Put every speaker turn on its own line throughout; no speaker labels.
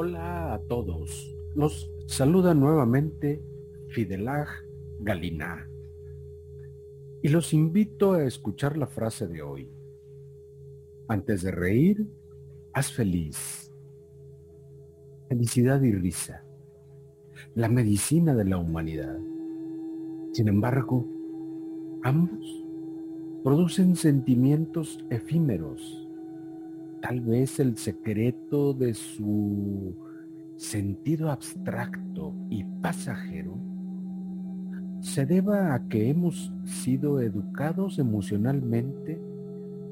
Hola a todos. Los saluda nuevamente Fidelag Galina. Y los invito a escuchar la frase de hoy. Antes de reír, haz feliz. Felicidad y risa. La medicina de la humanidad. Sin embargo, ambos producen sentimientos efímeros Tal vez el secreto de su sentido abstracto y pasajero se deba a que hemos sido educados emocionalmente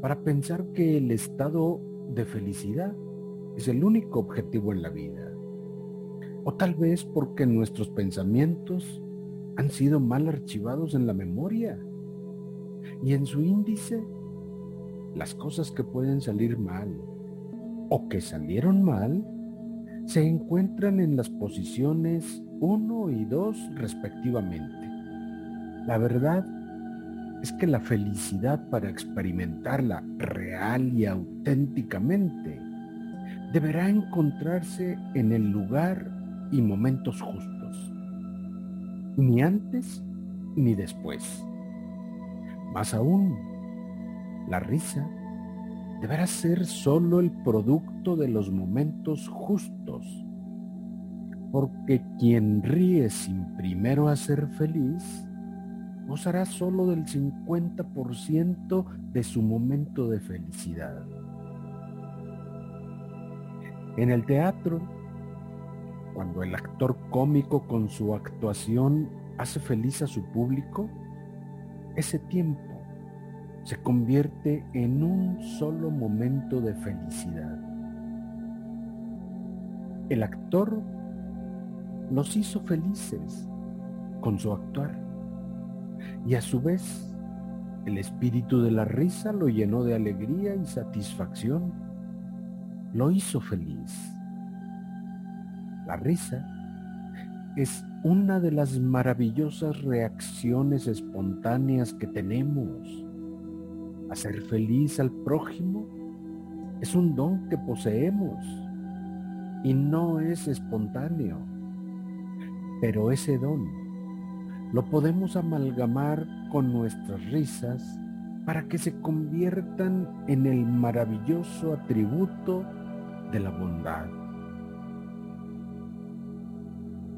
para pensar que el estado de felicidad es el único objetivo en la vida. O tal vez porque nuestros pensamientos han sido mal archivados en la memoria y en su índice las cosas que pueden salir mal o que salieron mal se encuentran en las posiciones 1 y 2 respectivamente. La verdad es que la felicidad para experimentarla real y auténticamente deberá encontrarse en el lugar y momentos justos, ni antes ni después. Más aún, la risa deberá ser solo el producto de los momentos justos, porque quien ríe sin primero hacer feliz, gozará solo del 50% de su momento de felicidad. En el teatro, cuando el actor cómico con su actuación hace feliz a su público, ese tiempo se convierte en un solo momento de felicidad. El actor los hizo felices con su actuar y a su vez el espíritu de la risa lo llenó de alegría y satisfacción, lo hizo feliz. La risa es una de las maravillosas reacciones espontáneas que tenemos Hacer feliz al prójimo es un don que poseemos y no es espontáneo. Pero ese don lo podemos amalgamar con nuestras risas para que se conviertan en el maravilloso atributo de la bondad.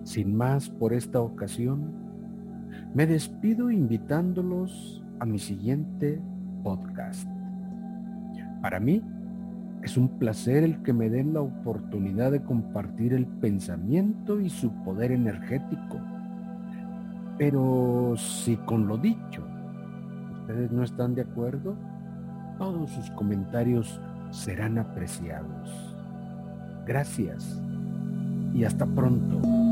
Sin más por esta ocasión, me despido invitándolos a mi siguiente podcast. Para mí es un placer el que me den la oportunidad de compartir el pensamiento y su poder energético. Pero si con lo dicho ustedes no están de acuerdo, todos sus comentarios serán apreciados. Gracias y hasta pronto.